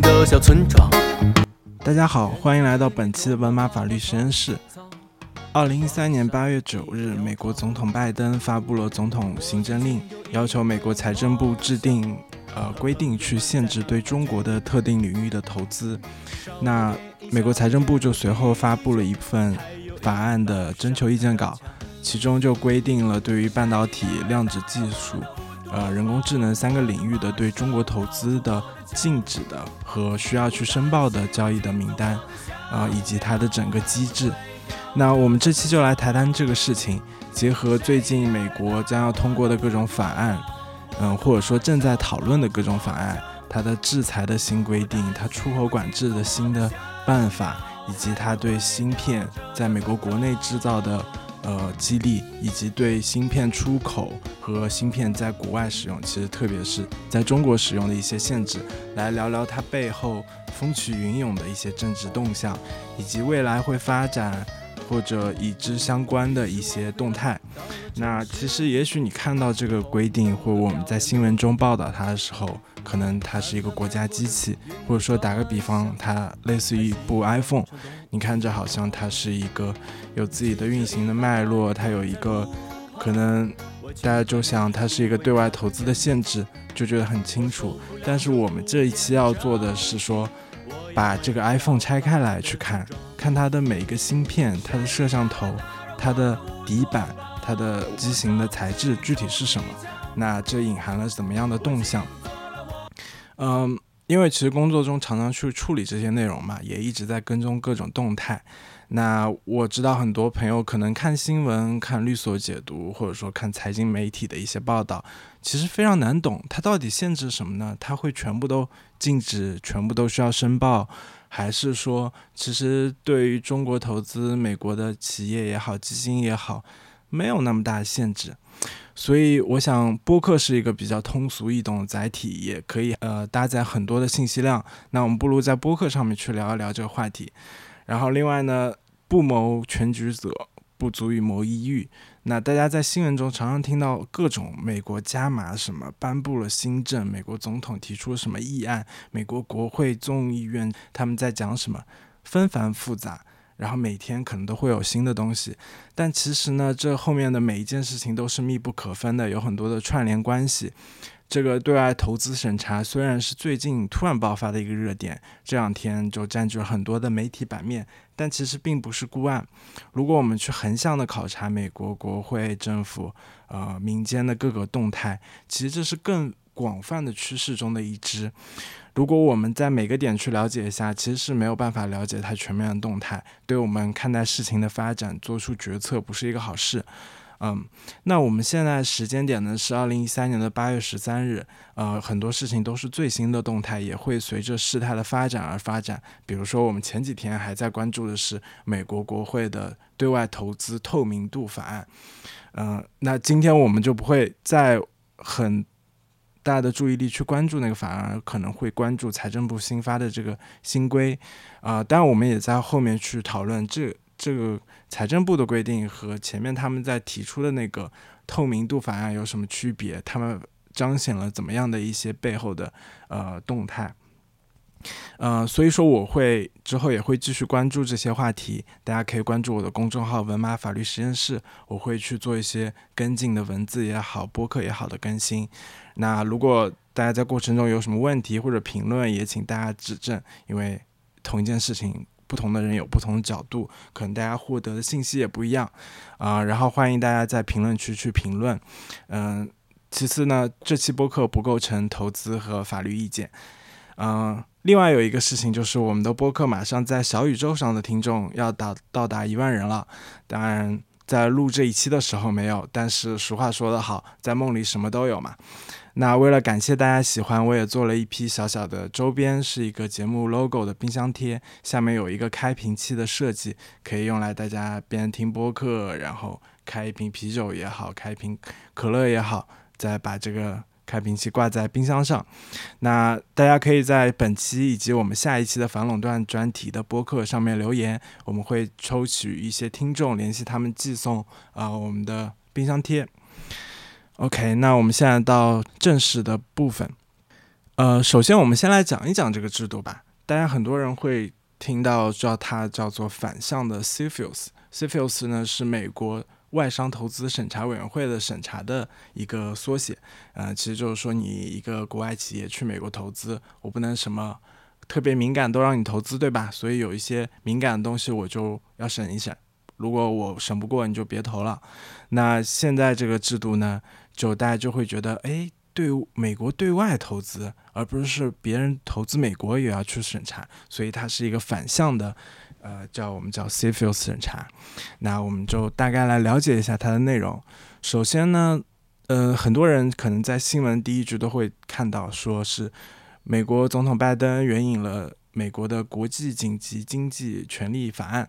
的小村庄。大家好，欢迎来到本期的文马法律实验室。二零一三年八月九日，美国总统拜登发布了总统行政令，要求美国财政部制定呃规定，去限制对中国的特定领域的投资。那美国财政部就随后发布了一份法案的征求意见稿，其中就规定了对于半导体、量子技术、呃人工智能三个领域的对中国投资的禁止的和需要去申报的交易的名单，啊以及它的整个机制。那我们这期就来谈谈这个事情，结合最近美国将要通过的各种法案，嗯，或者说正在讨论的各种法案，它的制裁的新规定，它出口管制的新的办法，以及它对芯片在美国国内制造的呃激励，以及对芯片出口和芯片在国外使用，其实特别是在中国使用的一些限制，来聊聊它背后风起云涌的一些政治动向，以及未来会发展。或者与之相关的一些动态，那其实也许你看到这个规定，或我们在新闻中报道它的时候，可能它是一个国家机器，或者说打个比方，它类似于一部 iPhone，你看着好像它是一个有自己的运行的脉络，它有一个可能大家就想它是一个对外投资的限制，就觉得很清楚。但是我们这一期要做的是说。把这个 iPhone 拆开来去看，看它的每一个芯片、它的摄像头、它的底板、它的机型的材质具体是什么？那这隐含了怎么样的动向？嗯，因为其实工作中常常去处理这些内容嘛，也一直在跟踪各种动态。那我知道很多朋友可能看新闻、看律所解读，或者说看财经媒体的一些报道，其实非常难懂，它到底限制什么呢？它会全部都禁止，全部都需要申报，还是说，其实对于中国投资美国的企业也好、基金也好，没有那么大的限制？所以，我想播客是一个比较通俗易懂的载体，也可以呃搭载很多的信息量。那我们不如在播客上面去聊一聊这个话题。然后，另外呢，不谋全局者不足以谋一域。那大家在新闻中常常听到各种美国加码什么，颁布了新政，美国总统提出什么议案，美国国会众议院他们在讲什么，纷繁复杂。然后每天可能都会有新的东西，但其实呢，这后面的每一件事情都是密不可分的，有很多的串联关系。这个对外投资审查虽然是最近突然爆发的一个热点，这两天就占据了很多的媒体版面，但其实并不是孤案。如果我们去横向的考察美国国会、政府、呃民间的各个动态，其实这是更广泛的趋势中的一支。如果我们在每个点去了解一下，其实是没有办法了解它全面的动态，对我们看待事情的发展做出决策不是一个好事。嗯，那我们现在时间点呢是二零一三年的八月十三日，呃，很多事情都是最新的动态，也会随着事态的发展而发展。比如说，我们前几天还在关注的是美国国会的对外投资透明度法案，嗯，那今天我们就不会再很大家的注意力去关注那个法案，可能会关注财政部新发的这个新规，啊，当然我们也在后面去讨论这这个。财政部的规定和前面他们在提出的那个透明度法案有什么区别？他们彰显了怎么样的一些背后的呃动态？呃，所以说我会之后也会继续关注这些话题，大家可以关注我的公众号“文马法律实验室”，我会去做一些跟进的文字也好、播客也好的更新。那如果大家在过程中有什么问题或者评论，也请大家指正，因为同一件事情。不同的人有不同的角度，可能大家获得的信息也不一样啊。然后欢迎大家在评论区去评论。嗯，其次呢，这期播客不构成投资和法律意见。嗯，另外有一个事情就是，我们的播客马上在小宇宙上的听众要达到达一万人了。当然，在录这一期的时候没有，但是俗话说得好，在梦里什么都有嘛。那为了感谢大家喜欢，我也做了一批小小的周边，是一个节目 logo 的冰箱贴，下面有一个开瓶器的设计，可以用来大家边听播客，然后开一瓶啤酒也好，开一瓶可乐也好，再把这个开瓶器挂在冰箱上。那大家可以在本期以及我们下一期的反垄断专题的播客上面留言，我们会抽取一些听众，联系他们寄送啊我们的冰箱贴。OK，那我们现在到正式的部分。呃，首先我们先来讲一讲这个制度吧。大家很多人会听到叫它叫做反向的 CFIUS，CFIUS 呢是美国外商投资审查委员会的审查的一个缩写。呃，其实就是说你一个国外企业去美国投资，我不能什么特别敏感都让你投资，对吧？所以有一些敏感的东西我就要审一审。如果我审不过，你就别投了。那现在这个制度呢，就大家就会觉得，哎。对美国对外投资，而不是别人投资美国也要去审查，所以它是一个反向的，呃，叫我们叫 CFIUS 审查。那我们就大概来了解一下它的内容。首先呢，呃，很多人可能在新闻第一句都会看到，说是美国总统拜登援引了。美国的国际紧急经济权利法案，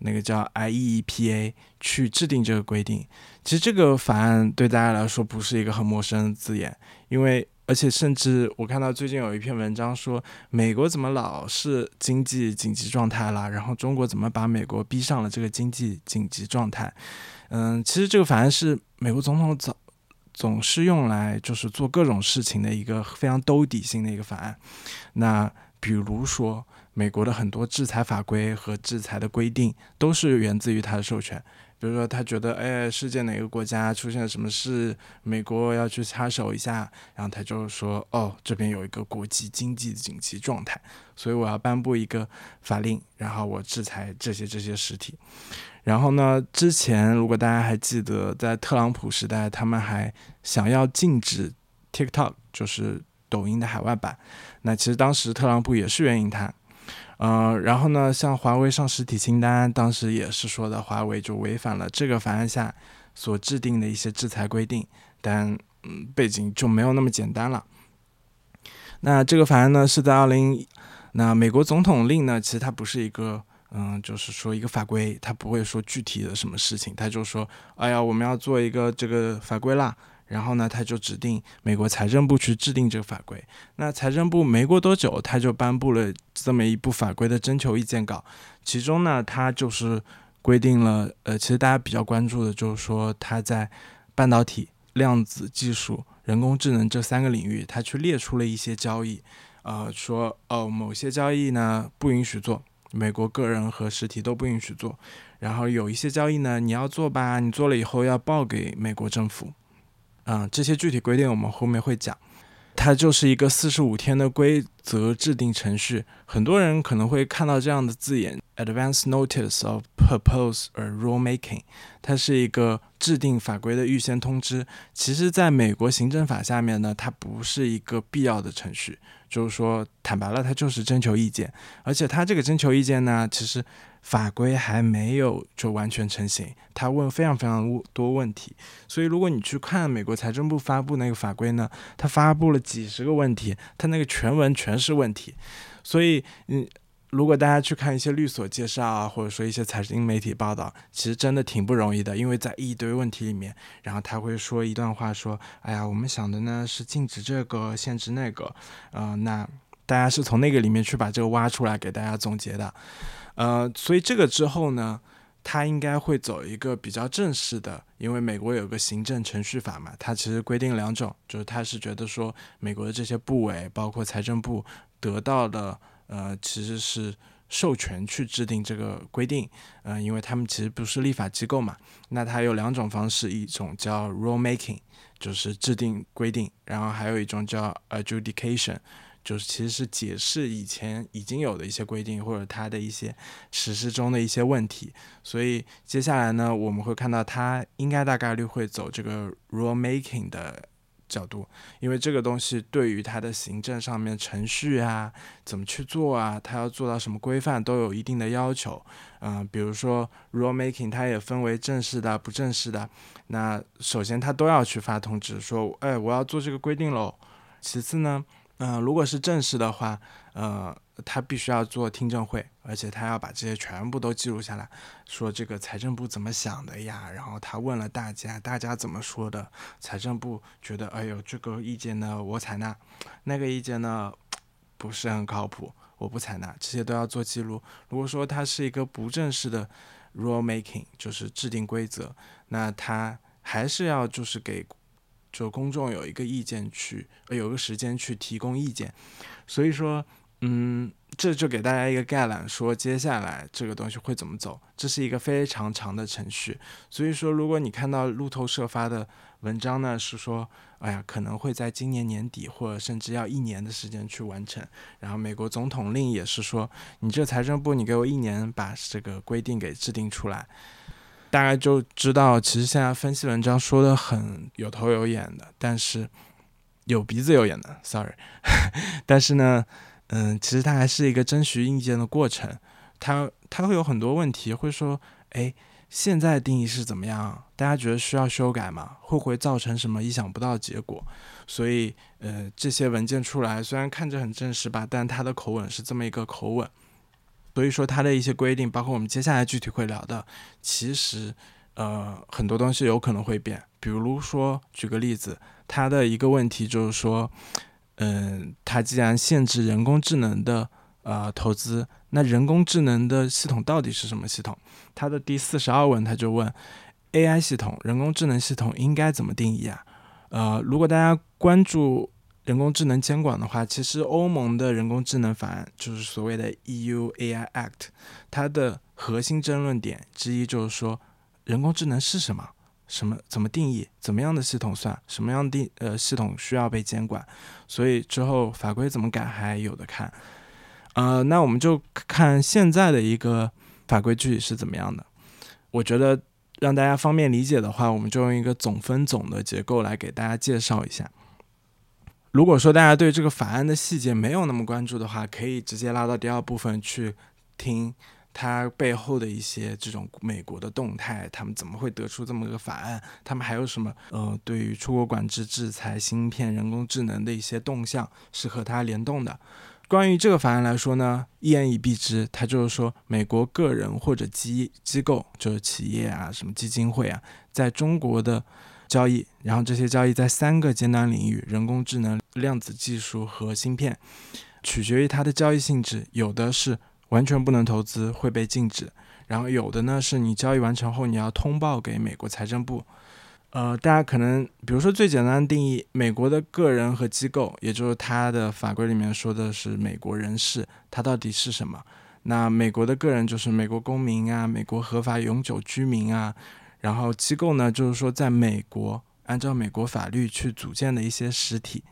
那个叫 IEEPA，去制定这个规定。其实这个法案对大家来说不是一个很陌生的字眼，因为而且甚至我看到最近有一篇文章说，美国怎么老是经济紧急状态了，然后中国怎么把美国逼上了这个经济紧急状态？嗯，其实这个法案是美国总统总总是用来就是做各种事情的一个非常兜底性的一个法案。那比如说，美国的很多制裁法规和制裁的规定都是源自于他的授权。比如说，他觉得，哎，世界哪个国家出现了什么事，美国要去插手一下，然后他就说，哦，这边有一个国际经济紧急状态，所以我要颁布一个法令，然后我制裁这些这些实体。然后呢，之前如果大家还记得，在特朗普时代，他们还想要禁止 TikTok，就是。抖音的海外版，那其实当时特朗普也是援引它，呃，然后呢，像华为上实体清单，当时也是说的华为就违反了这个法案下所制定的一些制裁规定，但嗯，背景就没有那么简单了。那这个法案呢是在二零，那美国总统令呢，其实它不是一个，嗯，就是说一个法规，它不会说具体的什么事情，它就说，哎呀，我们要做一个这个法规啦。然后呢，他就指定美国财政部去制定这个法规。那财政部没过多久，他就颁布了这么一部法规的征求意见稿。其中呢，他就是规定了，呃，其实大家比较关注的就是说，他在半导体、量子技术、人工智能这三个领域，他去列出了一些交易，呃，说哦，某些交易呢不允许做，美国个人和实体都不允许做。然后有一些交易呢，你要做吧，你做了以后要报给美国政府。啊，这些具体规定我们后面会讲。它就是一个四十五天的规则制定程序。很多人可能会看到这样的字眼：advance notice of propose or rulemaking。它是一个制定法规的预先通知。其实，在美国行政法下面呢，它不是一个必要的程序。就是说，坦白了，它就是征求意见。而且，它这个征求意见呢，其实。法规还没有就完全成型，他问非常非常多问题，所以如果你去看美国财政部发布那个法规呢，他发布了几十个问题，他那个全文全是问题，所以嗯，如果大家去看一些律所介绍啊，或者说一些财经媒体报道，其实真的挺不容易的，因为在一堆问题里面，然后他会说一段话，说，哎呀，我们想的呢是禁止这个，限制那个，呃，那大家是从那个里面去把这个挖出来给大家总结的。呃，所以这个之后呢，他应该会走一个比较正式的，因为美国有个行政程序法嘛，它其实规定两种，就是他是觉得说美国的这些部委，包括财政部得到的，呃，其实是授权去制定这个规定，嗯，因为他们其实不是立法机构嘛，那它有两种方式，一种叫 rule making，就是制定规定，然后还有一种叫 adjudication。就是其实是解释以前已经有的一些规定，或者它的一些实施中的一些问题。所以接下来呢，我们会看到它应该大概率会走这个 rule making 的角度，因为这个东西对于它的行政上面程序啊，怎么去做啊，它要做到什么规范都有一定的要求。嗯，比如说 rule making 它也分为正式的、不正式的。那首先它都要去发通知说，哎，我要做这个规定喽。其次呢？嗯，如果是正式的话，呃，他必须要做听证会，而且他要把这些全部都记录下来，说这个财政部怎么想的呀？然后他问了大家，大家怎么说的？财政部觉得，哎呦，这个意见呢，我采纳；那个意见呢，不是很靠谱，我不采纳。这些都要做记录。如果说它是一个不正式的 rule making，就是制定规则，那他还是要就是给。就公众有一个意见去，呃，有个时间去提供意见。所以说，嗯，这就给大家一个概览，说接下来这个东西会怎么走。这是一个非常长的程序。所以说，如果你看到路透社发的文章呢，是说，哎呀，可能会在今年年底，或者甚至要一年的时间去完成。然后美国总统令也是说，你这财政部，你给我一年把这个规定给制定出来。大概就知道，其实现在分析文章说的很有头有眼的，但是有鼻子有眼的，sorry。但是呢，嗯，其实它还是一个征询意见的过程，它它会有很多问题，会说，哎，现在定义是怎么样？大家觉得需要修改吗？会不会造成什么意想不到的结果？所以，呃，这些文件出来，虽然看着很正式吧，但它的口吻是这么一个口吻。所以说，它的一些规定，包括我们接下来具体会聊的，其实，呃，很多东西有可能会变。比如说，举个例子，它的一个问题就是说，嗯，它既然限制人工智能的呃投资，那人工智能的系统到底是什么系统？它的第四十二问，他就问 AI 系统、人工智能系统应该怎么定义啊？呃，如果大家关注。人工智能监管的话，其实欧盟的人工智能法案就是所谓的 EU AI Act，它的核心争论点之一就是说，人工智能是什么？什么？怎么定义？怎么样的系统算？什么样的呃系统需要被监管？所以之后法规怎么改还有的看。呃，那我们就看现在的一个法规具体是怎么样的。我觉得让大家方便理解的话，我们就用一个总分总的结构来给大家介绍一下。如果说大家对这个法案的细节没有那么关注的话，可以直接拉到第二部分去听它背后的一些这种美国的动态，他们怎么会得出这么个法案？他们还有什么呃，对于出国管制、制裁、芯片、人工智能的一些动向是和它联动的？关于这个法案来说呢，一言以蔽之，它就是说，美国个人或者机机构，就是企业啊，什么基金会啊，在中国的。交易，然后这些交易在三个尖端领域：人工智能、量子技术和芯片，取决于它的交易性质。有的是完全不能投资，会被禁止；然后有的呢，是你交易完成后你要通报给美国财政部。呃，大家可能比如说最简单的定义，美国的个人和机构，也就是它的法规里面说的是美国人士，它到底是什么？那美国的个人就是美国公民啊，美国合法永久居民啊。然后机构呢，就是说在美国按照美国法律去组建的一些实体，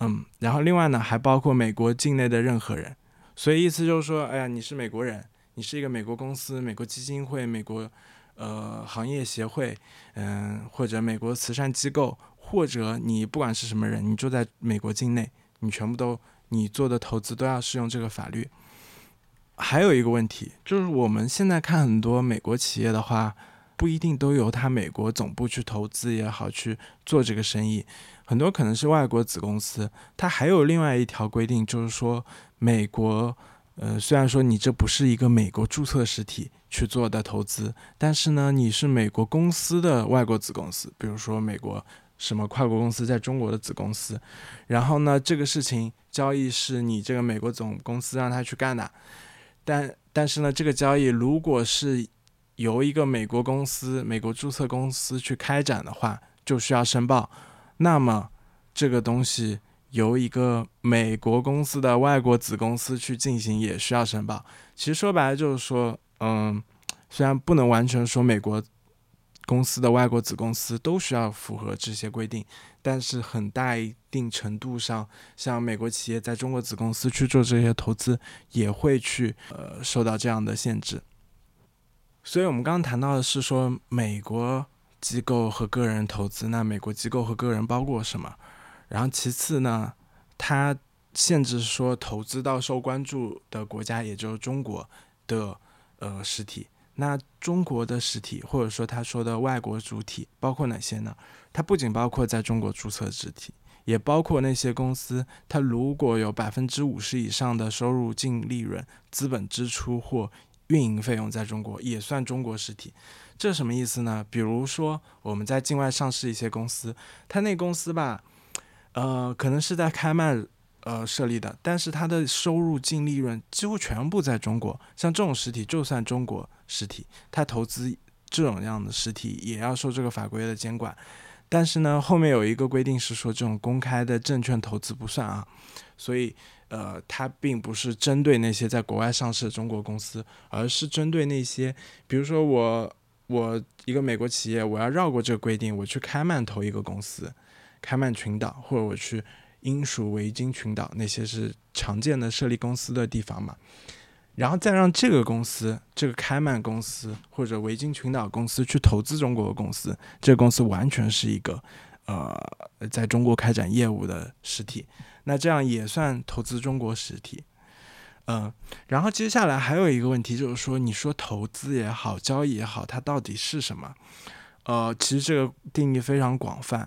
嗯，然后另外呢还包括美国境内的任何人，所以意思就是说，哎呀，你是美国人，你是一个美国公司、美国基金会、美国呃行业协会，嗯，或者美国慈善机构，或者你不管是什么人，你住在美国境内，你全部都你做的投资都要适用这个法律。还有一个问题就是，我们现在看很多美国企业的话。不一定都由他美国总部去投资也好去做这个生意，很多可能是外国子公司。它还有另外一条规定，就是说美国，呃，虽然说你这不是一个美国注册实体去做的投资，但是呢，你是美国公司的外国子公司，比如说美国什么跨国公司在中国的子公司，然后呢，这个事情交易是你这个美国总公司让他去干的，但但是呢，这个交易如果是由一个美国公司、美国注册公司去开展的话，就需要申报。那么，这个东西由一个美国公司的外国子公司去进行，也需要申报。其实说白了就是说，嗯，虽然不能完全说美国公司的外国子公司都需要符合这些规定，但是很大一定程度上，像美国企业在中国子公司去做这些投资，也会去呃受到这样的限制。所以，我们刚刚谈到的是说，美国机构和个人投资。那美国机构和个人包括什么？然后，其次呢，它限制说投资到受关注的国家，也就是中国的呃实体。那中国的实体，或者说他说的外国主体，包括哪些呢？它不仅包括在中国注册实体，也包括那些公司，它如果有百分之五十以上的收入、净利润、资本支出或运营费用在中国也算中国实体，这什么意思呢？比如说我们在境外上市一些公司，它那公司吧，呃，可能是在开曼呃设立的，但是它的收入净利润几乎全部在中国。像这种实体，就算中国实体，它投资这种样的实体也要受这个法规的监管。但是呢，后面有一个规定是说，这种公开的证券投资不算啊，所以呃，它并不是针对那些在国外上市的中国公司，而是针对那些，比如说我我一个美国企业，我要绕过这个规定，我去开曼投一个公司，开曼群岛，或者我去英属维京群岛，那些是常见的设立公司的地方嘛。然后再让这个公司，这个开曼公司或者维京群岛公司去投资中国的公司，这个公司完全是一个，呃，在中国开展业务的实体，那这样也算投资中国实体，嗯，然后接下来还有一个问题就是说，你说投资也好，交易也好，它到底是什么？呃，其实这个定义非常广泛，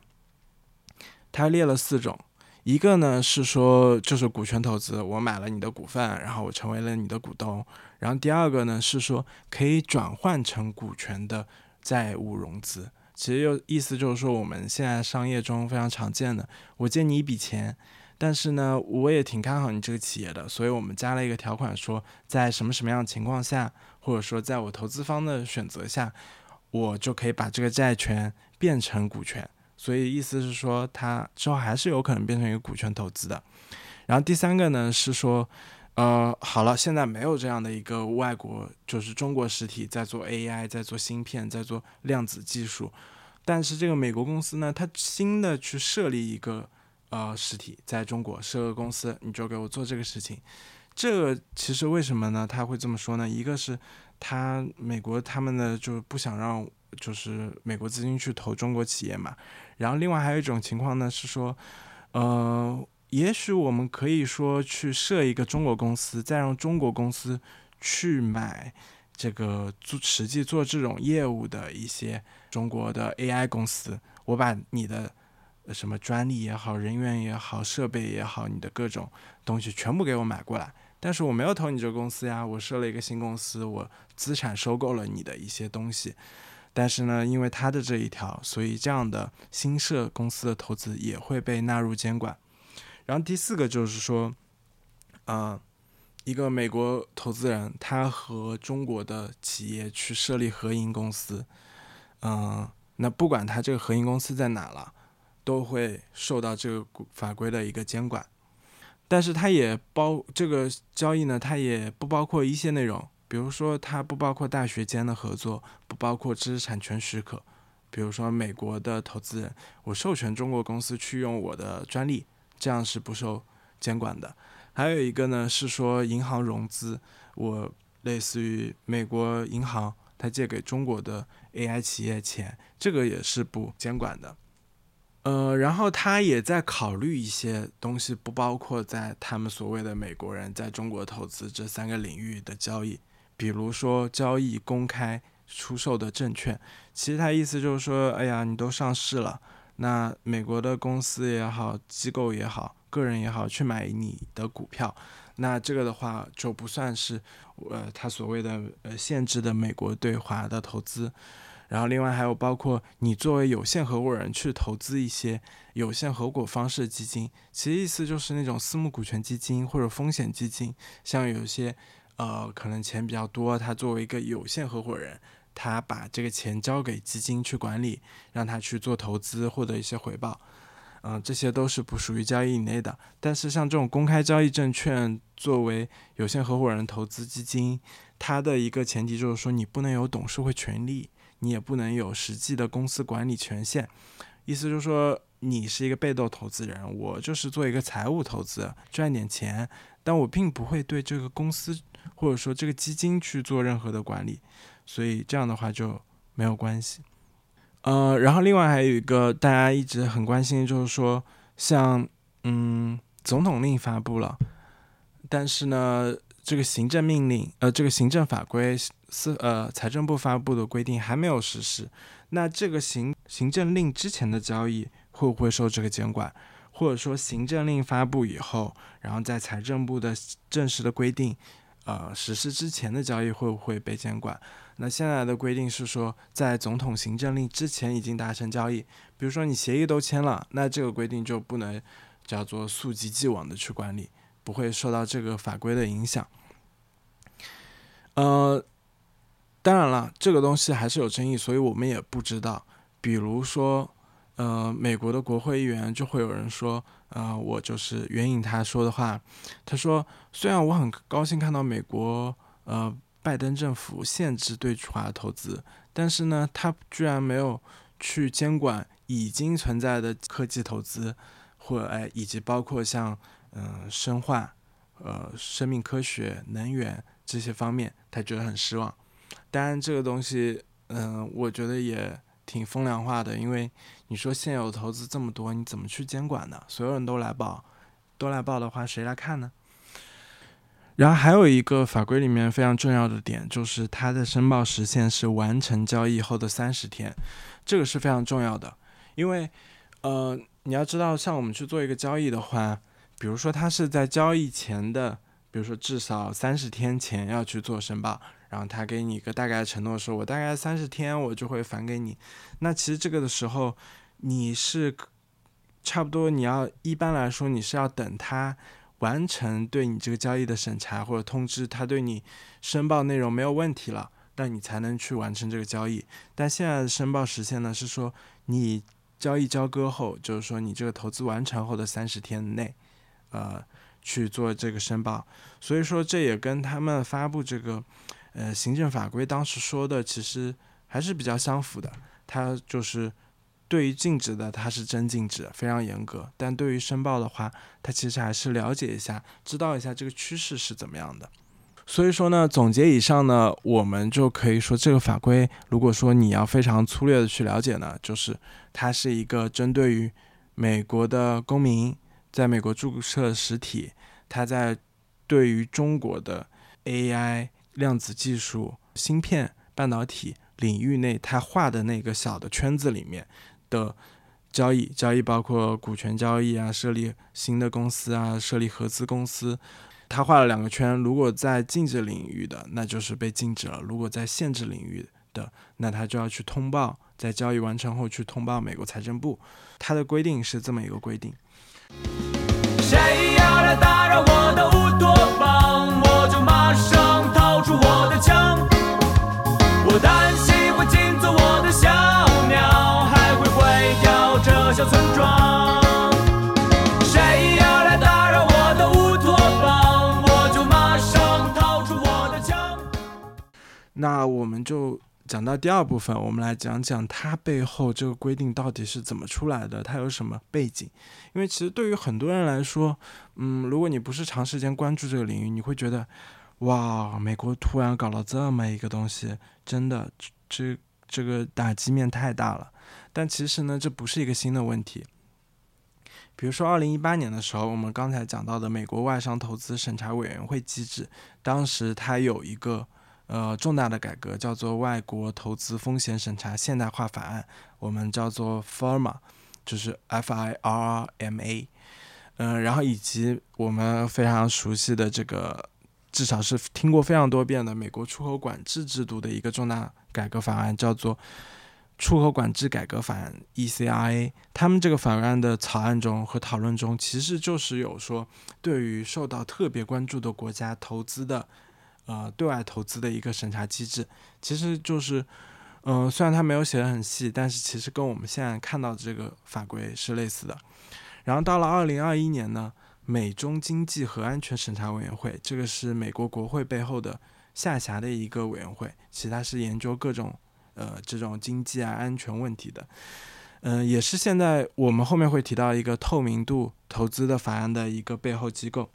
它列了四种。一个呢是说就是股权投资，我买了你的股份，然后我成为了你的股东。然后第二个呢是说可以转换成股权的债务融资，其实又意思就是说我们现在商业中非常常见的，我借你一笔钱，但是呢我也挺看好你这个企业的，所以我们加了一个条款，说在什么什么样的情况下，或者说在我投资方的选择下，我就可以把这个债权变成股权。所以意思是说，它之后还是有可能变成一个股权投资的。然后第三个呢是说，呃，好了，现在没有这样的一个外国，就是中国实体在做 AI，在做芯片，在做量子技术。但是这个美国公司呢，它新的去设立一个呃实体在中国设个公司，你就给我做这个事情。这个其实为什么呢？他会这么说呢？一个是他美国他们呢就是不想让就是美国资金去投中国企业嘛。然后，另外还有一种情况呢，是说，呃，也许我们可以说去设一个中国公司，再让中国公司去买这个做实际做这种业务的一些中国的 AI 公司。我把你的什么专利也好、人员也好、设备也好，你的各种东西全部给我买过来，但是我没有投你这个公司呀，我设了一个新公司，我资产收购了你的一些东西。但是呢，因为他的这一条，所以这样的新设公司的投资也会被纳入监管。然后第四个就是说，呃，一个美国投资人他和中国的企业去设立合营公司，嗯，那不管他这个合营公司在哪了，都会受到这个法规的一个监管。但是它也包这个交易呢，它也不包括一些内容。比如说，它不包括大学间的合作，不包括知识产权许可。比如说，美国的投资人，我授权中国公司去用我的专利，这样是不受监管的。还有一个呢，是说银行融资，我类似于美国银行，它借给中国的 AI 企业钱，这个也是不监管的。呃，然后他也在考虑一些东西，不包括在他们所谓的美国人在中国投资这三个领域的交易。比如说交易公开出售的证券，其实他意思就是说，哎呀，你都上市了，那美国的公司也好，机构也好，个人也好，去买你的股票，那这个的话就不算是呃他所谓的呃限制的美国对华的投资。然后另外还有包括你作为有限合伙人去投资一些有限合伙方式基金，其实意思就是那种私募股权基金或者风险基金，像有些。呃，可能钱比较多，他作为一个有限合伙人，他把这个钱交给基金去管理，让他去做投资，获得一些回报。嗯，这些都是不属于交易以内的。但是像这种公开交易证券，作为有限合伙人投资基金，它的一个前提就是说，你不能有董事会权利，你也不能有实际的公司管理权限。意思就是说，你是一个被动投资人，我就是做一个财务投资，赚点钱，但我并不会对这个公司。或者说这个基金去做任何的管理，所以这样的话就没有关系。呃，然后另外还有一个大家一直很关心，就是说像嗯总统令发布了，但是呢这个行政命令呃这个行政法规司呃财政部发布的规定还没有实施，那这个行行政令之前的交易会不会受这个监管？或者说行政令发布以后，然后在财政部的正式的规定。呃，实施之前的交易会不会被监管？那现在的规定是说，在总统行政令之前已经达成交易，比如说你协议都签了，那这个规定就不能叫做溯及既往的去管理，不会受到这个法规的影响。呃，当然了，这个东西还是有争议，所以我们也不知道。比如说，呃，美国的国会议员就会有人说，呃，我就是援引他说的话，他说，虽然我很高兴看到美国呃拜登政府限制对华投资，但是呢，他居然没有去监管已经存在的科技投资，或哎，以及包括像嗯生化、呃生命科学、能源这些方面，他觉得很失望。当然，这个东西，嗯，我觉得也挺风凉话的，因为你说现有投资这么多，你怎么去监管呢？所有人都来报，都来报的话，谁来看呢？然后还有一个法规里面非常重要的点，就是它的申报时限是完成交易后的三十天，这个是非常重要的，因为，呃，你要知道，像我们去做一个交易的话，比如说它是在交易前的，比如说至少三十天前要去做申报。然后他给你一个大概的承诺，说我大概三十天我就会返给你。那其实这个的时候，你是差不多你要一般来说你是要等他完成对你这个交易的审查或者通知，他对你申报内容没有问题了，那你才能去完成这个交易。但现在的申报时限呢是说你交易交割后，就是说你这个投资完成后的三十天内，呃去做这个申报。所以说这也跟他们发布这个。呃，行政法规当时说的其实还是比较相符的，它就是对于禁止的，它是真禁止，非常严格；但对于申报的话，它其实还是了解一下，知道一下这个趋势是怎么样的。所以说呢，总结以上呢，我们就可以说，这个法规，如果说你要非常粗略的去了解呢，就是它是一个针对于美国的公民，在美国注册实体，它在对于中国的 AI。量子技术、芯片、半导体领域内，他画的那个小的圈子里面的交易，交易包括股权交易啊，设立新的公司啊，设立合资公司，他画了两个圈。如果在禁止领域的，那就是被禁止了；如果在限制领域的，那他就要去通报，在交易完成后去通报美国财政部。它的规定是这么一个规定。谁要来打扰我的乌托邦，我就马上。那我们就讲到第二部分，我们来讲讲它背后这个规定到底是怎么出来的，它有什么背景？因为其实对于很多人来说，嗯，如果你不是长时间关注这个领域，你会觉得。哇，美国突然搞了这么一个东西，真的，这这个打击面太大了。但其实呢，这不是一个新的问题。比如说，二零一八年的时候，我们刚才讲到的美国外商投资审查委员会机制，当时它有一个呃重大的改革，叫做《外国投资风险审查现代化法案》，我们叫做 FIRMA，就是 F I R M A。嗯，然后以及我们非常熟悉的这个。至少是听过非常多遍的美国出口管制制度的一个重大改革法案，叫做《出口管制改革法案》（ECRA）。他们这个法案的草案中和讨论中，其实就是有说，对于受到特别关注的国家投资的，呃，对外投资的一个审查机制。其实就是，嗯，虽然它没有写的很细，但是其实跟我们现在看到的这个法规是类似的。然后到了二零二一年呢。美中经济和安全审查委员会，这个是美国国会背后的下辖的一个委员会，其他是研究各种呃这种经济啊安全问题的，嗯，也是现在我们后面会提到一个透明度投资的法案的一个背后机构，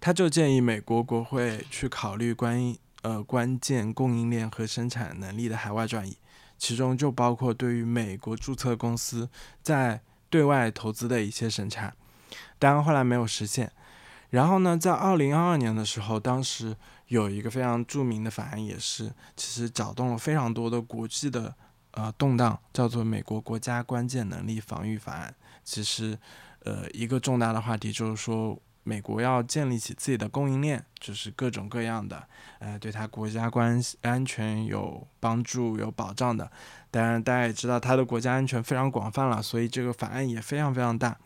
他就建议美国国会去考虑关于呃关键供应链和生产能力的海外转移，其中就包括对于美国注册公司在对外投资的一些审查。当然后来没有实现。然后呢，在二零二二年的时候，当时有一个非常著名的法案，也是其实搅动了非常多的国际的呃动荡，叫做《美国国家关键能力防御法案》。其实，呃，一个重大的话题就是说，美国要建立起自己的供应链，就是各种各样的，呃，对它国家关系安全有帮助、有保障的。当然，大家也知道，它的国家安全非常广泛了，所以这个法案也非常非常大。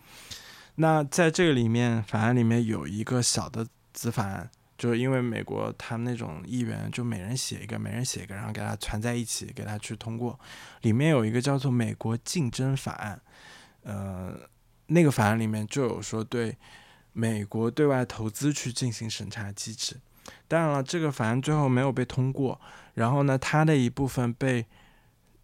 那在这个里面，法案里面有一个小的子法案，就就是因为美国他们那种议员就每人写一个，每人写一个，然后给他传在一起，给他去通过。里面有一个叫做《美国竞争法案》，呃，那个法案里面就有说对美国对外投资去进行审查机制。当然了，这个法案最后没有被通过。然后呢，它的一部分被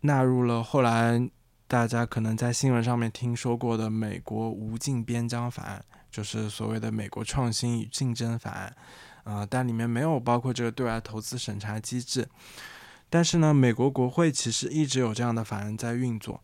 纳入了后来大家可能在新闻上面听说过的美国无尽边疆法案，就是所谓的美国创新与竞争法案，啊，但里面没有包括这个对外投资审查机制。但是呢，美国国会其实一直有这样的法案在运作。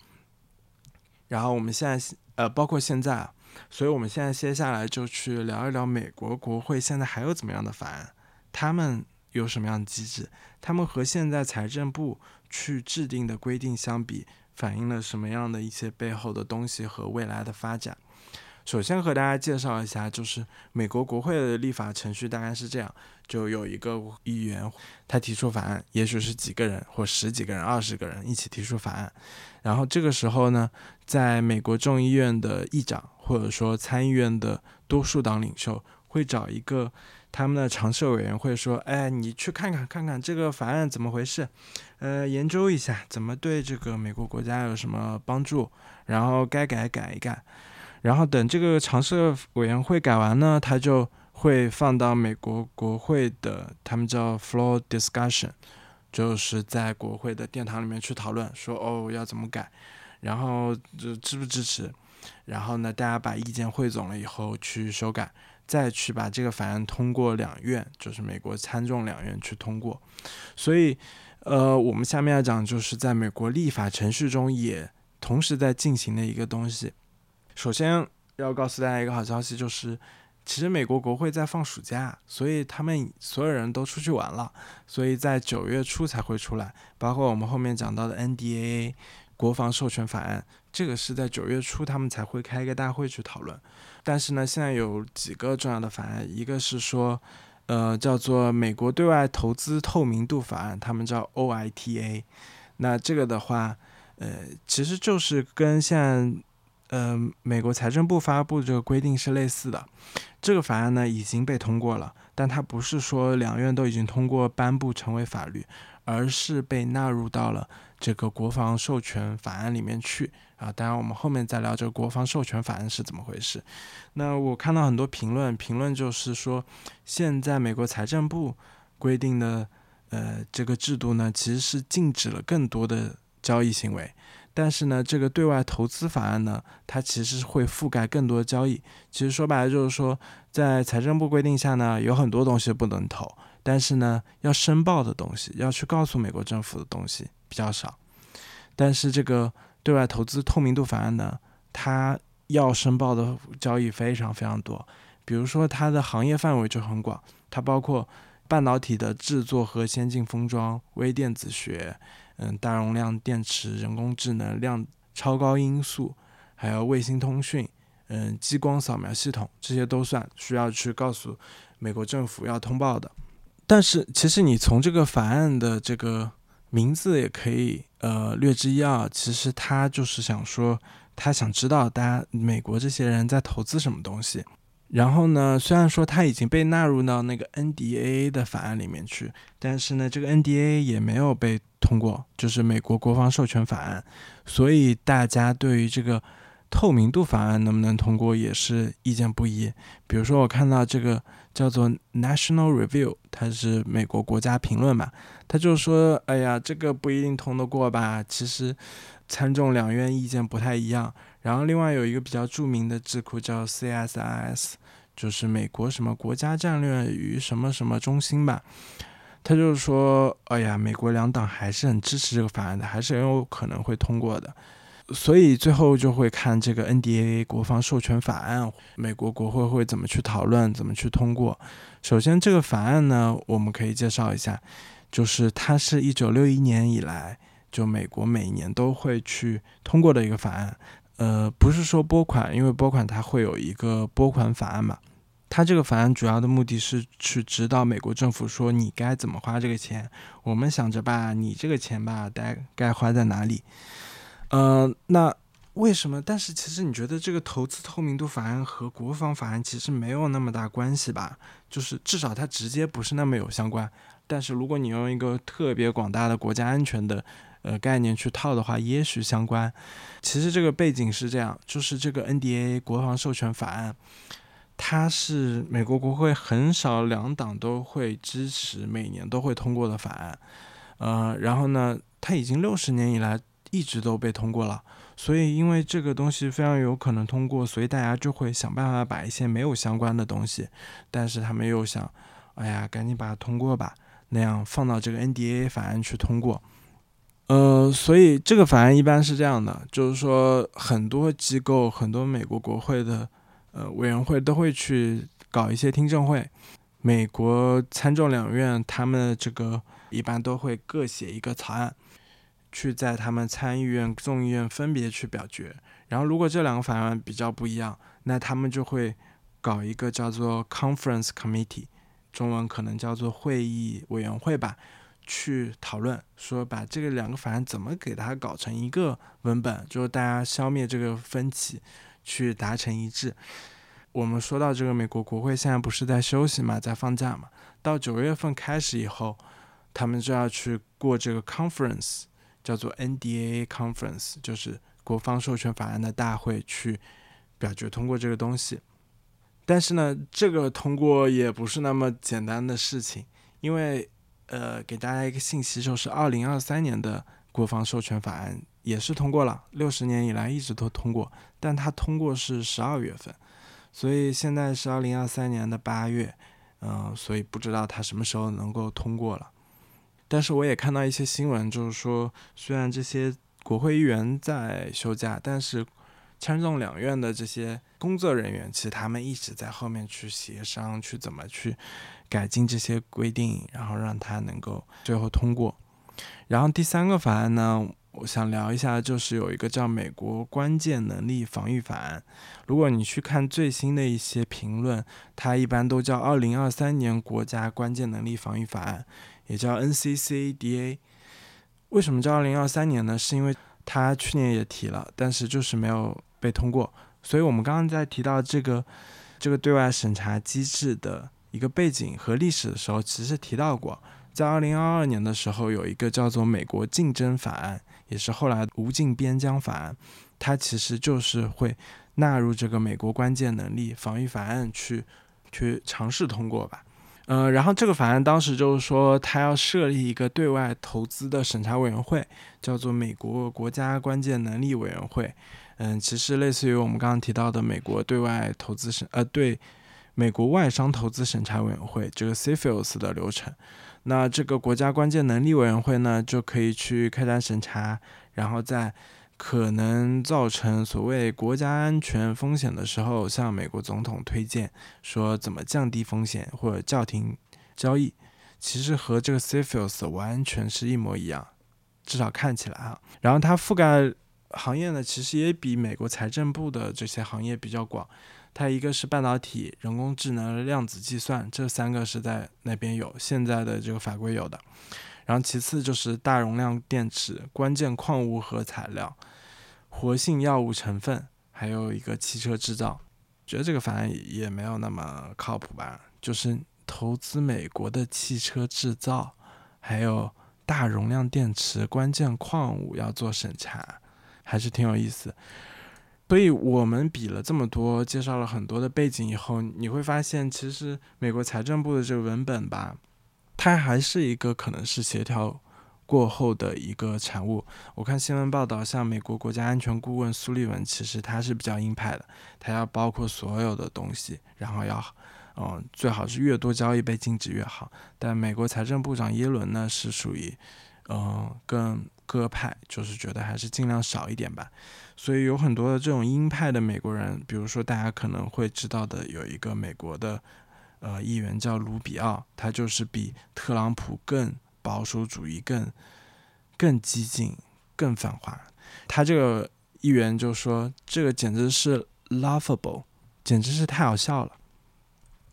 然后我们现在呃，包括现在啊，所以我们现在接下来就去聊一聊美国国会现在还有怎么样的法案，他们。有什么样的机制？他们和现在财政部去制定的规定相比，反映了什么样的一些背后的东西和未来的发展？首先和大家介绍一下，就是美国国会的立法程序大概是这样：就有一个议员，他提出法案，也许是几个人或十几个人、二十个人一起提出法案，然后这个时候呢，在美国众议院的议长或者说参议院的多数党领袖会找一个。他们的常设委员会说：“哎，你去看看，看看这个法案怎么回事，呃，研究一下怎么对这个美国国家有什么帮助，然后该改改一改。然后等这个常设委员会改完呢，他就会放到美国国会的，他们叫 floor discussion，就是在国会的殿堂里面去讨论，说哦要怎么改，然后就支不支持，然后呢，大家把意见汇总了以后去修改。”再去把这个法案通过两院，就是美国参众两院去通过。所以，呃，我们下面要讲就是在美国立法程序中也同时在进行的一个东西。首先要告诉大家一个好消息，就是其实美国国会在放暑假，所以他们所有人都出去玩了，所以在九月初才会出来。包括我们后面讲到的 NDAA 国防授权法案，这个是在九月初他们才会开一个大会去讨论。但是呢，现在有几个重要的法案，一个是说，呃，叫做《美国对外投资透明度法案》，他们叫 OITA。那这个的话，呃，其实就是跟现在，呃，美国财政部发布这个规定是类似的。这个法案呢已经被通过了，但它不是说两院都已经通过颁布成为法律，而是被纳入到了这个国防授权法案里面去。啊，当然，我们后面再聊这个国防授权法案是怎么回事。那我看到很多评论，评论就是说，现在美国财政部规定的呃这个制度呢，其实是禁止了更多的交易行为。但是呢，这个对外投资法案呢，它其实会覆盖更多交易。其实说白了就是说，在财政部规定下呢，有很多东西不能投，但是呢，要申报的东西，要去告诉美国政府的东西比较少。但是这个。对外投资透明度法案呢，它要申报的交易非常非常多，比如说它的行业范围就很广，它包括半导体的制作和先进封装、微电子学、嗯大容量电池、人工智能、量超高音速，还有卫星通讯、嗯激光扫描系统，这些都算需要去告诉美国政府要通报的。但是其实你从这个法案的这个。名字也可以，呃，略知一二。其实他就是想说，他想知道大家美国这些人在投资什么东西。然后呢，虽然说他已经被纳入到那个 NDA 的法案里面去，但是呢，这个 NDA 也没有被通过，就是美国国防授权法案。所以大家对于这个透明度法案能不能通过也是意见不一。比如说，我看到这个。叫做 National Review，它是美国国家评论嘛，他就说，哎呀，这个不一定通得过吧。其实参众两院意见不太一样。然后另外有一个比较著名的智库叫 CSIS，就是美国什么国家战略与什么什么中心吧，他就是说，哎呀，美国两党还是很支持这个法案的，还是很有可能会通过的。所以最后就会看这个 NDA 国防授权法案，美国国会会怎么去讨论，怎么去通过。首先，这个法案呢，我们可以介绍一下，就是它是一九六一年以来就美国每年都会去通过的一个法案。呃，不是说拨款，因为拨款它会有一个拨款法案嘛。它这个法案主要的目的是去指导美国政府说你该怎么花这个钱。我们想着吧，你这个钱吧，该该花在哪里？呃，那为什么？但是其实你觉得这个投资透明度法案和国防法案其实没有那么大关系吧？就是至少它直接不是那么有相关。但是如果你用一个特别广大的国家安全的呃概念去套的话，也许相关。其实这个背景是这样，就是这个 NDA 国防授权法案，它是美国国会很少两党都会支持，每年都会通过的法案。呃，然后呢，它已经六十年以来一直都被通过了。所以，因为这个东西非常有可能通过，所以大家就会想办法把一些没有相关的东西，但是他们又想，哎呀，赶紧把它通过吧，那样放到这个 NDA 法案去通过。呃，所以这个法案一般是这样的，就是说很多机构、很多美国国会的呃委员会都会去搞一些听证会，美国参众两院他们这个一般都会各写一个草案。去在他们参议院、众议院分别去表决，然后如果这两个法案比较不一样，那他们就会搞一个叫做 Conference Committee，中文可能叫做会议委员会吧，去讨论说把这个两个法案怎么给它搞成一个文本，就是大家消灭这个分歧，去达成一致。我们说到这个美国国会现在不是在休息嘛，在放假嘛，到九月份开始以后，他们就要去过这个 Conference。叫做 NDA Conference，就是国防授权法案的大会去表决通过这个东西。但是呢，这个通过也不是那么简单的事情，因为呃，给大家一个信息，就是二零二三年的国防授权法案也是通过了，六十年以来一直都通过，但它通过是十二月份，所以现在是二零二三年的八月，嗯，所以不知道它什么时候能够通过了。但是我也看到一些新闻，就是说，虽然这些国会议员在休假，但是参众两院的这些工作人员，其实他们一直在后面去协商，去怎么去改进这些规定，然后让它能够最后通过。然后第三个法案呢，我想聊一下，就是有一个叫《美国关键能力防御法案》。如果你去看最新的一些评论，它一般都叫《二零二三年国家关键能力防御法案》。也叫 NCCDA，为什么叫二零二三年呢？是因为它去年也提了，但是就是没有被通过。所以我们刚刚在提到这个这个对外审查机制的一个背景和历史的时候，其实提到过，在二零二二年的时候有一个叫做美国竞争法案，也是后来无尽边疆法案，它其实就是会纳入这个美国关键能力防御法案去去尝试通过吧。呃，然后这个法案当时就是说，他要设立一个对外投资的审查委员会，叫做美国国家关键能力委员会。嗯，其实类似于我们刚刚提到的美国对外投资审，呃，对，美国外商投资审查委员会这个 CFIUS 的流程。那这个国家关键能力委员会呢，就可以去开展审查，然后在。可能造成所谓国家安全风险的时候，向美国总统推荐说怎么降低风险或者叫停交易，其实和这个 CFIUS 完全是一模一样，至少看起来啊。然后它覆盖行业呢，其实也比美国财政部的这些行业比较广。它一个是半导体、人工智能、量子计算，这三个是在那边有现在的这个法规有的。然后其次就是大容量电池、关键矿物和材料、活性药物成分，还有一个汽车制造。觉得这个法案也没有那么靠谱吧？就是投资美国的汽车制造，还有大容量电池、关键矿物要做审查，还是挺有意思。所以我们比了这么多，介绍了很多的背景以后，你会发现，其实美国财政部的这个文本吧。它还是一个可能是协调过后的一个产物。我看新闻报道，像美国国家安全顾问苏利文，其实他是比较鹰派的，他要包括所有的东西，然后要，嗯，最好是越多交易被禁止越好。但美国财政部长耶伦呢，是属于，嗯，更鸽派，就是觉得还是尽量少一点吧。所以有很多的这种鹰派的美国人，比如说大家可能会知道的，有一个美国的。呃，议员叫卢比奥，他就是比特朗普更保守主义、更更激进、更反华。他这个议员就说：“这个简直是 laughable，简直是太好笑了。”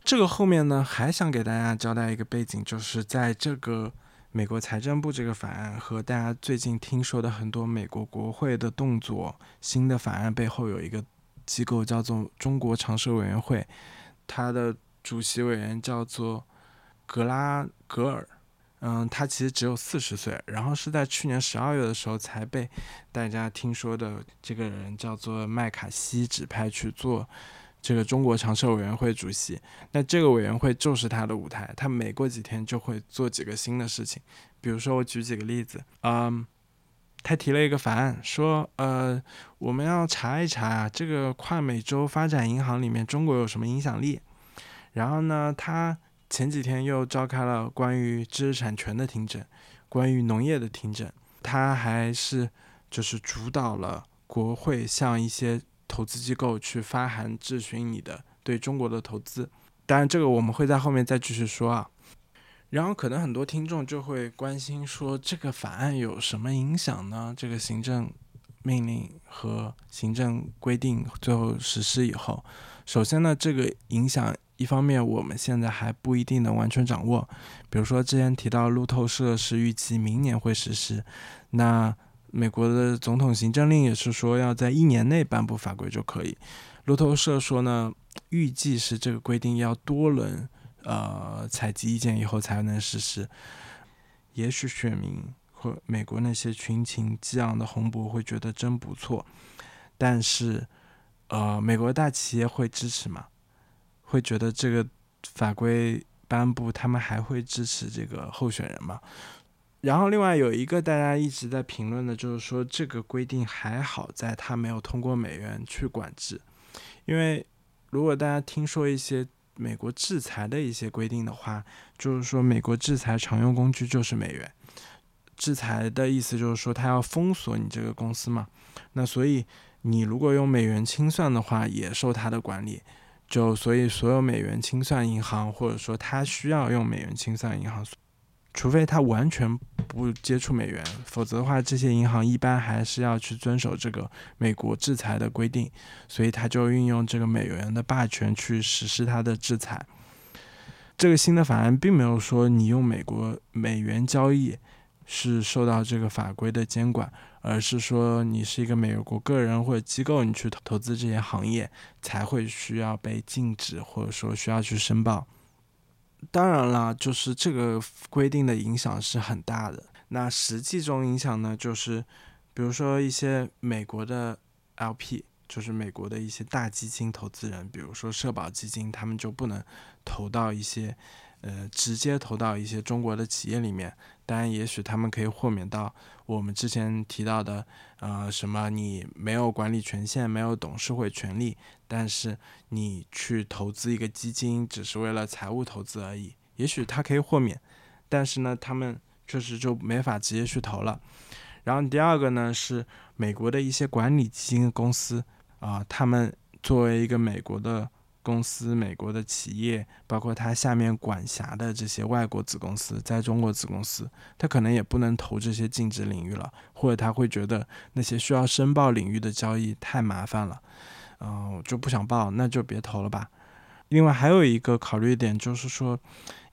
这个后面呢，还想给大家交代一个背景，就是在这个美国财政部这个法案和大家最近听说的很多美国国会的动作，新的法案背后有一个机构叫做中国常设委员会，它的主席委员叫做格拉格尔。嗯，他其实只有四十岁，然后是在去年十二月的时候才被大家听说的。这个人叫做麦卡锡，指派去做这个中国常设委员会主席。那这个委员会就是他的舞台，他每过几天就会做几个新的事情。比如说，我举几个例子，嗯，他提了一个法案，说，呃，我们要查一查，这个跨美洲发展银行里面中国有什么影响力。然后呢，他。前几天又召开了关于知识产权的听证，关于农业的听证，他还是就是主导了国会向一些投资机构去发函质询你的对中国的投资。当然，这个我们会在后面再继续说啊。然后可能很多听众就会关心说，这个法案有什么影响呢？这个行政命令和行政规定最后实施以后，首先呢，这个影响。一方面，我们现在还不一定能完全掌握。比如说，之前提到路透社是预计明年会实施，那美国的总统行政令也是说要在一年内颁布法规就可以。路透社说呢，预计是这个规定要多轮呃采集意见以后才能实施。也许选民和美国那些群情激昂的红博会觉得真不错，但是呃，美国大企业会支持吗？会觉得这个法规颁布，他们还会支持这个候选人吗？然后另外有一个大家一直在评论的，就是说这个规定还好在它没有通过美元去管制，因为如果大家听说一些美国制裁的一些规定的话，就是说美国制裁常用工具就是美元，制裁的意思就是说它要封锁你这个公司嘛，那所以你如果用美元清算的话，也受它的管理。就所以，所有美元清算银行，或者说他需要用美元清算银行，除非他完全不接触美元，否则的话，这些银行一般还是要去遵守这个美国制裁的规定。所以他就运用这个美元的霸权去实施他的制裁。这个新的法案并没有说你用美国美元交易是受到这个法规的监管。而是说，你是一个美国个人或者机构，你去投资这些行业，才会需要被禁止，或者说需要去申报。当然了，就是这个规定的影响是很大的。那实际中影响呢，就是比如说一些美国的 LP，就是美国的一些大基金投资人，比如说社保基金，他们就不能投到一些。呃，直接投到一些中国的企业里面，当然，也许他们可以豁免到我们之前提到的，呃，什么你没有管理权限，没有董事会权利，但是你去投资一个基金，只是为了财务投资而已，也许他可以豁免，但是呢，他们确实就没法直接去投了。然后第二个呢，是美国的一些管理基金公司啊，他们作为一个美国的。公司、美国的企业，包括它下面管辖的这些外国子公司，在中国子公司，他可能也不能投这些禁止领域了，或者他会觉得那些需要申报领域的交易太麻烦了，嗯，就不想报，那就别投了吧。另外还有一个考虑点就是说，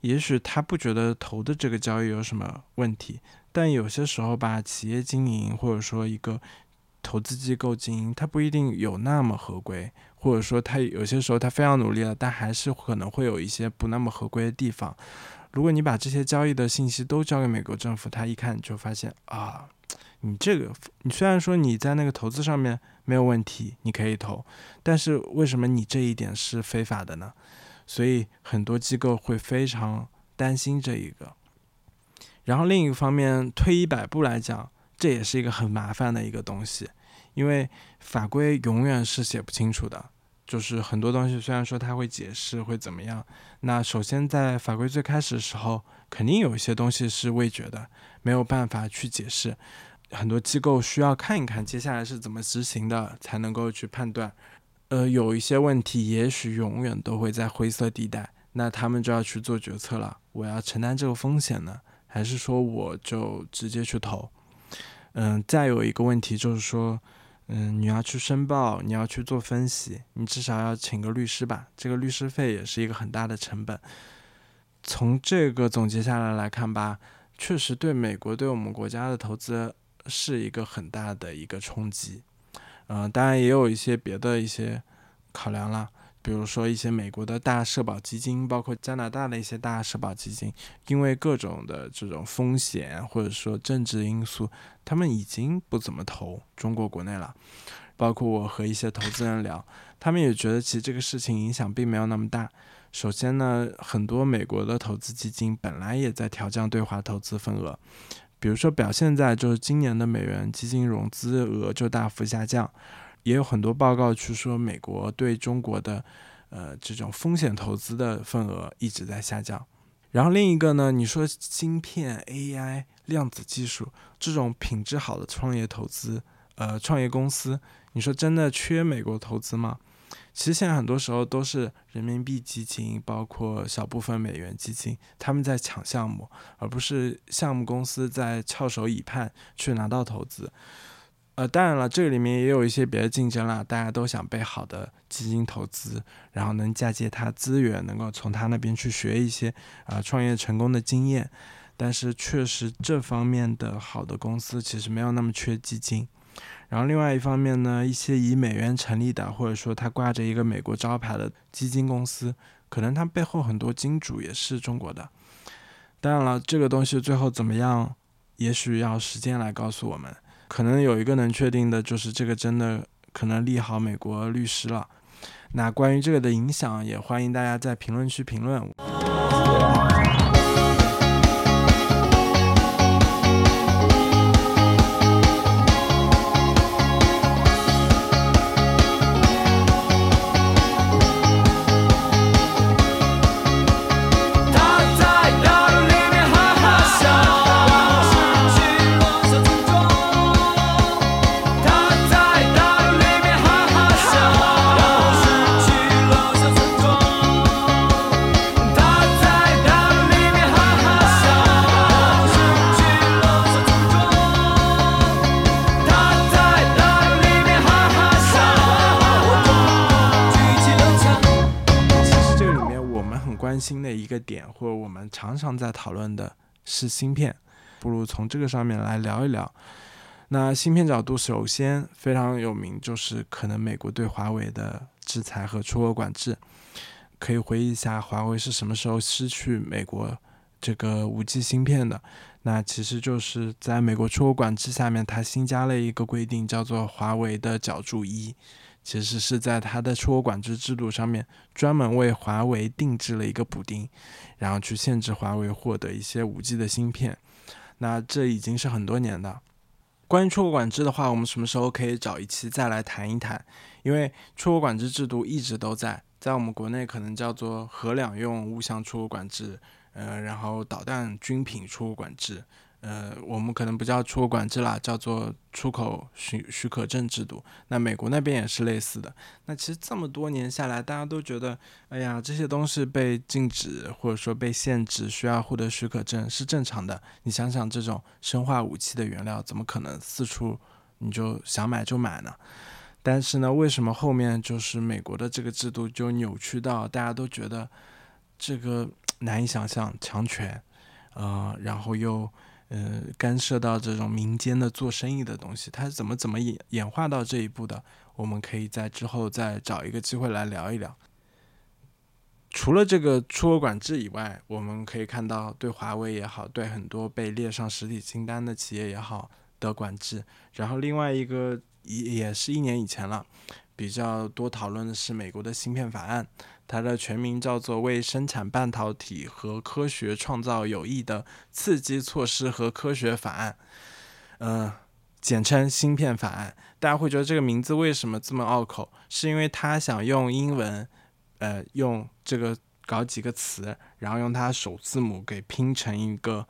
也许他不觉得投的这个交易有什么问题，但有些时候吧，企业经营或者说一个。投资机构经营，它不一定有那么合规，或者说他有些时候他非常努力了，但还是可能会有一些不那么合规的地方。如果你把这些交易的信息都交给美国政府，他一看就发现啊，你这个你虽然说你在那个投资上面没有问题，你可以投，但是为什么你这一点是非法的呢？所以很多机构会非常担心这一个。然后另一个方面，退一百步来讲。这也是一个很麻烦的一个东西，因为法规永远是写不清楚的。就是很多东西虽然说它会解释会怎么样，那首先在法规最开始的时候，肯定有一些东西是未决的，没有办法去解释。很多机构需要看一看接下来是怎么执行的，才能够去判断。呃，有一些问题也许永远都会在灰色地带，那他们就要去做决策了。我要承担这个风险呢，还是说我就直接去投？嗯，再有一个问题就是说，嗯，你要去申报，你要去做分析，你至少要请个律师吧？这个律师费也是一个很大的成本。从这个总结下来来看吧，确实对美国对我们国家的投资是一个很大的一个冲击。嗯，当然也有一些别的一些考量了，比如说一些美国的大社保基金，包括加拿大的一些大社保基金，因为各种的这种风险或者说政治因素，他们已经不怎么投中国国内了。包括我和一些投资人聊，他们也觉得其实这个事情影响并没有那么大。首先呢，很多美国的投资基金本来也在调降对华投资份额。比如说，表现在就是今年的美元基金融资额就大幅下降，也有很多报告去说美国对中国的呃这种风险投资的份额一直在下降。然后另一个呢，你说芯片、AI、量子技术这种品质好的创业投资，呃，创业公司，你说真的缺美国投资吗？其实现在很多时候都是人民币基金，包括小部分美元基金，他们在抢项目，而不是项目公司在翘首以盼去拿到投资。呃，当然了，这里面也有一些别的竞争啦，大家都想被好的基金投资，然后能嫁接他资源，能够从他那边去学一些啊创业成功的经验。但是确实这方面的好的公司其实没有那么缺基金。然后另外一方面呢，一些以美元成立的，或者说它挂着一个美国招牌的基金公司，可能它背后很多金主也是中国的。当然了，这个东西最后怎么样，也许要时间来告诉我们。可能有一个能确定的就是，这个真的可能利好美国律师了。那关于这个的影响，也欢迎大家在评论区评论。我们常常在讨论的是芯片，不如从这个上面来聊一聊。那芯片角度，首先非常有名，就是可能美国对华为的制裁和出口管制。可以回忆一下，华为是什么时候失去美国这个五 G 芯片的？那其实就是在美国出口管制下面，它新加了一个规定，叫做华为的角柱一。其实是在它的出口管制制度上面，专门为华为定制了一个补丁，然后去限制华为获得一些五 G 的芯片。那这已经是很多年的。关于出口管制的话，我们什么时候可以找一期再来谈一谈？因为出口管制制度一直都在，在我们国内可能叫做核两用物项出口管制，呃，然后导弹军品出口管制。呃，我们可能不叫出口管制啦，叫做出口许许可证制度。那美国那边也是类似的。那其实这么多年下来，大家都觉得，哎呀，这些东西被禁止或者说被限制，需要获得许可证是正常的。你想想，这种生化武器的原料，怎么可能四处你就想买就买呢？但是呢，为什么后面就是美国的这个制度就扭曲到大家都觉得这个 难以想象，强权，呃，然后又。呃，干涉到这种民间的做生意的东西，它是怎么怎么演演化到这一步的？我们可以在之后再找一个机会来聊一聊。除了这个出口管制以外，我们可以看到对华为也好，对很多被列上实体清单的企业也好的管制。然后另外一个也也是一年以前了，比较多讨论的是美国的芯片法案。它的全名叫做《为生产半导体和科学创造有益的刺激措施和科学法案》，嗯，简称芯片法案。大家会觉得这个名字为什么这么拗口？是因为他想用英文，呃，用这个搞几个词，然后用它首字母给拼成一个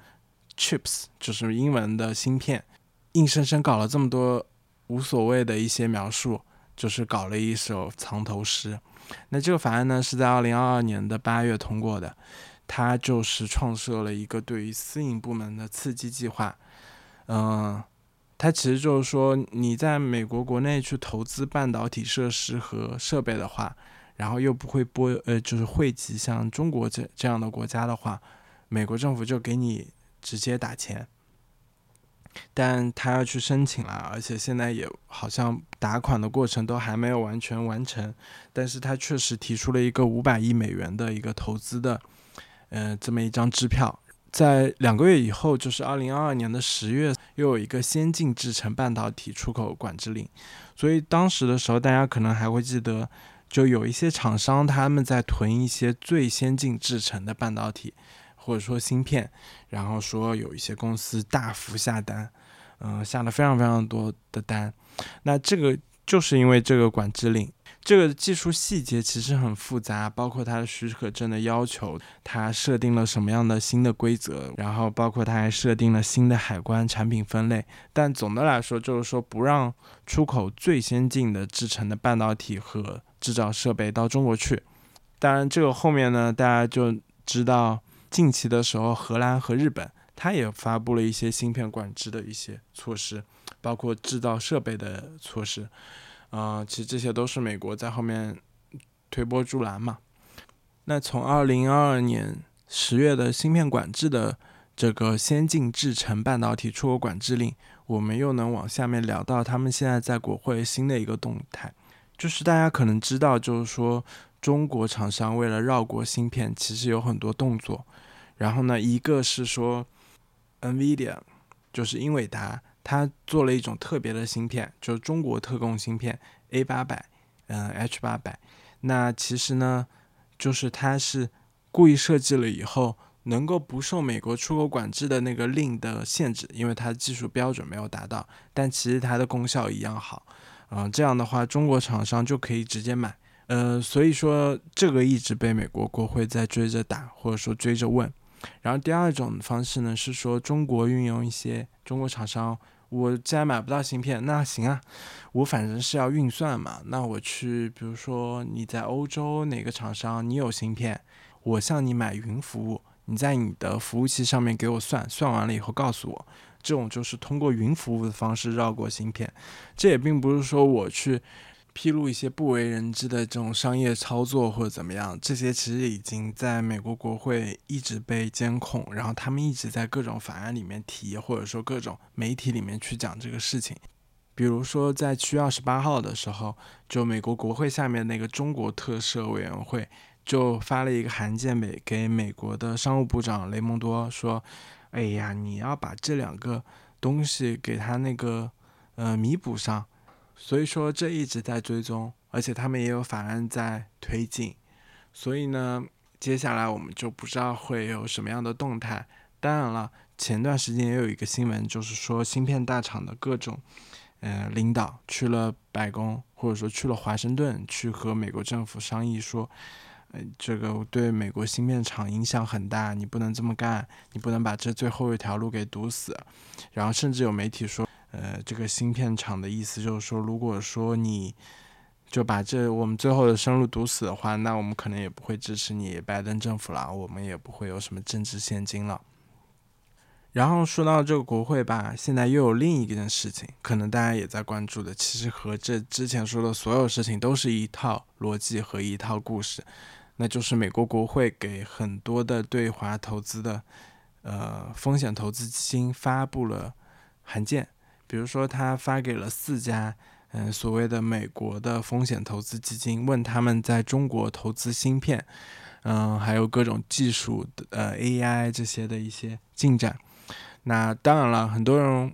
chips，就是英文的芯片，硬生生搞了这么多无所谓的一些描述，就是搞了一首藏头诗。那这个法案呢，是在二零二二年的八月通过的，它就是创设了一个对于私营部门的刺激计划。嗯，它其实就是说，你在美国国内去投资半导体设施和设备的话，然后又不会拨呃，就是惠及像中国这这样的国家的话，美国政府就给你直接打钱。但他要去申请了，而且现在也好像打款的过程都还没有完全完成。但是他确实提出了一个五百亿美元的一个投资的，呃，这么一张支票。在两个月以后，就是二零二二年的十月，又有一个先进制程半导体出口管制令。所以当时的时候，大家可能还会记得，就有一些厂商他们在囤一些最先进制程的半导体。或者说芯片，然后说有一些公司大幅下单，嗯，下了非常非常多的单。那这个就是因为这个管制令，这个技术细节其实很复杂，包括它的许可证的要求，它设定了什么样的新的规则，然后包括它还设定了新的海关产品分类。但总的来说，就是说不让出口最先进的制成的半导体和制造设备到中国去。当然，这个后面呢，大家就知道。近期的时候，荷兰和日本，它也发布了一些芯片管制的一些措施，包括制造设备的措施。啊，其实这些都是美国在后面推波助澜嘛。那从二零二二年十月的芯片管制的这个先进制程半导体出口管制令，我们又能往下面聊到他们现在在国会新的一个动态，就是大家可能知道，就是说中国厂商为了绕过芯片，其实有很多动作。然后呢，一个是说，NVIDIA，就是英伟达，它做了一种特别的芯片，就是中国特供芯片 A 八百，嗯，H 八百。那其实呢，就是它是故意设计了以后，能够不受美国出口管制的那个令的限制，因为它的技术标准没有达到，但其实它的功效一样好。嗯，这样的话，中国厂商就可以直接买。呃，所以说这个一直被美国国会在追着打，或者说追着问。然后第二种方式呢，是说中国运用一些中国厂商，我既然买不到芯片，那行啊，我反正是要运算嘛，那我去，比如说你在欧洲哪个厂商，你有芯片，我向你买云服务，你在你的服务器上面给我算，算完了以后告诉我，这种就是通过云服务的方式绕过芯片，这也并不是说我去。披露一些不为人知的这种商业操作或者怎么样，这些其实已经在美国国会一直被监控，然后他们一直在各种法案里面提，或者说各种媒体里面去讲这个事情。比如说在七月二十八号的时候，就美国国会下面那个中国特赦委员会就发了一个函件给给美国的商务部长雷蒙多说：“哎呀，你要把这两个东西给他那个呃弥补上。”所以说这一直在追踪，而且他们也有法案在推进，所以呢，接下来我们就不知道会有什么样的动态。当然了，前段时间也有一个新闻，就是说芯片大厂的各种，呃，领导去了白宫，或者说去了华盛顿，去和美国政府商议说，呃，这个对美国芯片厂影响很大，你不能这么干，你不能把这最后一条路给堵死。然后甚至有媒体说。呃，这个芯片厂的意思就是说，如果说你就把这我们最后的生路堵死的话，那我们可能也不会支持你拜登政府了，我们也不会有什么政治现金了。然后说到这个国会吧，现在又有另一件事情，可能大家也在关注的，其实和这之前说的所有事情都是一套逻辑和一套故事，那就是美国国会给很多的对华投资的呃风险投资基金发布了函件。比如说，他发给了四家，嗯，所谓的美国的风险投资基金，问他们在中国投资芯片，嗯，还有各种技术的，呃，AI 这些的一些进展。那当然了，很多人，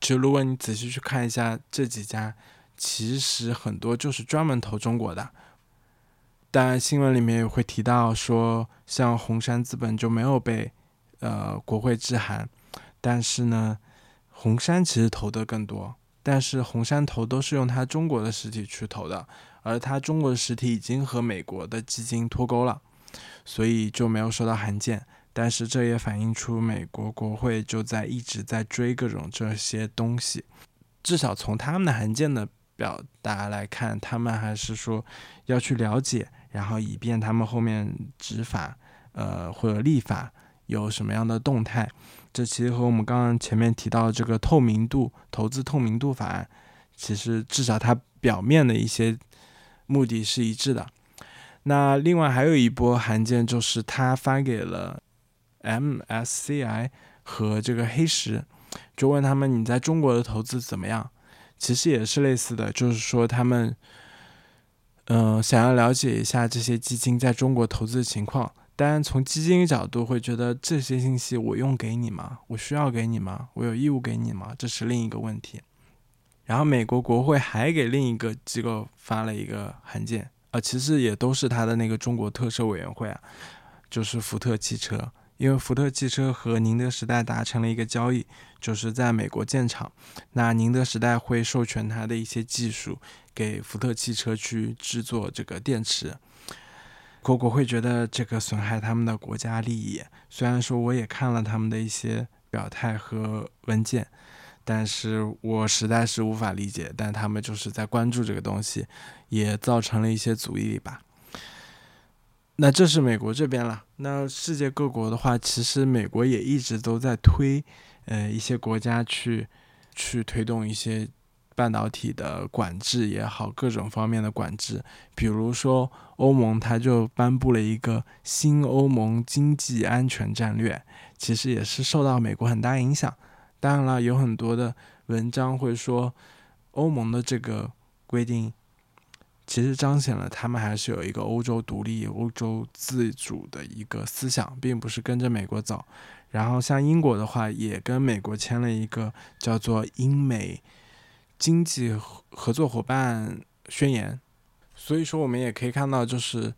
其实如果你仔细去看一下这几家，其实很多就是专门投中国的。当然，新闻里面也会提到说，像红杉资本就没有被，呃，国会致函，但是呢。红杉其实投的更多，但是红杉投都是用他中国的实体去投的，而他中国的实体已经和美国的基金脱钩了，所以就没有收到函件。但是这也反映出美国国会就在一直在追各种这些东西，至少从他们的函件的表达来看，他们还是说要去了解，然后以便他们后面执法，呃或者立法有什么样的动态。这其实和我们刚刚前面提到的这个透明度投资透明度法案，其实至少它表面的一些目的是一致的。那另外还有一波函件，就是他发给了 MSCI 和这个黑石，就问他们你在中国的投资怎么样？其实也是类似的，就是说他们，嗯，想要了解一下这些基金在中国投资的情况。当然，从基金角度会觉得这些信息我用给你吗？我需要给你吗？我有义务给你吗？这是另一个问题。然后美国国会还给另一个机构发了一个函件，啊，其实也都是他的那个中国特色委员会啊，就是福特汽车，因为福特汽车和宁德时代达成了一个交易，就是在美国建厂，那宁德时代会授权他的一些技术给福特汽车去制作这个电池。国国会觉得这个损害他们的国家利益。虽然说我也看了他们的一些表态和文件，但是我实在是无法理解。但他们就是在关注这个东西，也造成了一些阻力吧。那这是美国这边了。那世界各国的话，其实美国也一直都在推，呃，一些国家去去推动一些。半导体的管制也好，各种方面的管制，比如说欧盟，它就颁布了一个新欧盟经济安全战略，其实也是受到美国很大影响。当然了，有很多的文章会说，欧盟的这个规定，其实彰显了他们还是有一个欧洲独立、欧洲自主的一个思想，并不是跟着美国走。然后像英国的话，也跟美国签了一个叫做英美。经济合作伙伴宣言，所以说我们也可以看到，就是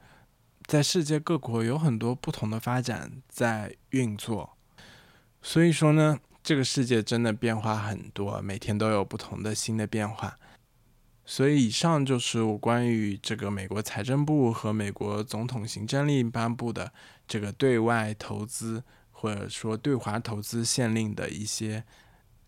在世界各国有很多不同的发展在运作。所以说呢，这个世界真的变化很多，每天都有不同的新的变化。所以以上就是我关于这个美国财政部和美国总统行政令颁布的这个对外投资或者说对华投资限令的一些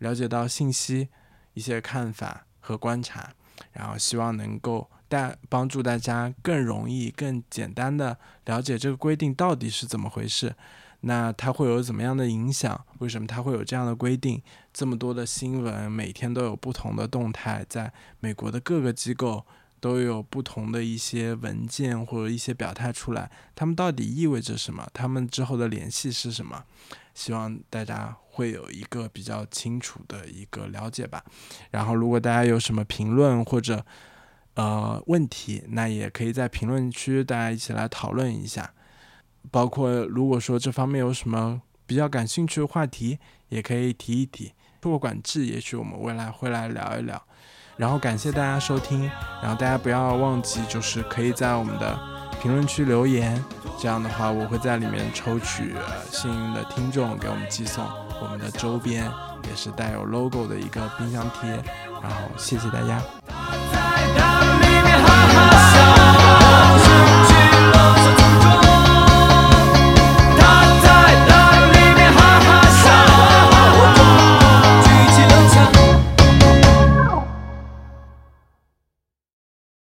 了解到信息。一些看法和观察，然后希望能够带帮助大家更容易、更简单的了解这个规定到底是怎么回事。那它会有怎么样的影响？为什么它会有这样的规定？这么多的新闻，每天都有不同的动态，在美国的各个机构都有不同的一些文件或者一些表态出来，他们到底意味着什么？他们之后的联系是什么？希望大家会有一个比较清楚的一个了解吧。然后，如果大家有什么评论或者呃问题，那也可以在评论区大家一起来讨论一下。包括如果说这方面有什么比较感兴趣的话题，也可以提一提。通过管制，也许我们未来会来聊一聊。然后感谢大家收听，然后大家不要忘记，就是可以在我们的。评论区留言，这样的话我会在里面抽取幸运的听众给我们寄送我们的周边也是带有 logo 的一个冰箱贴然后谢谢大家。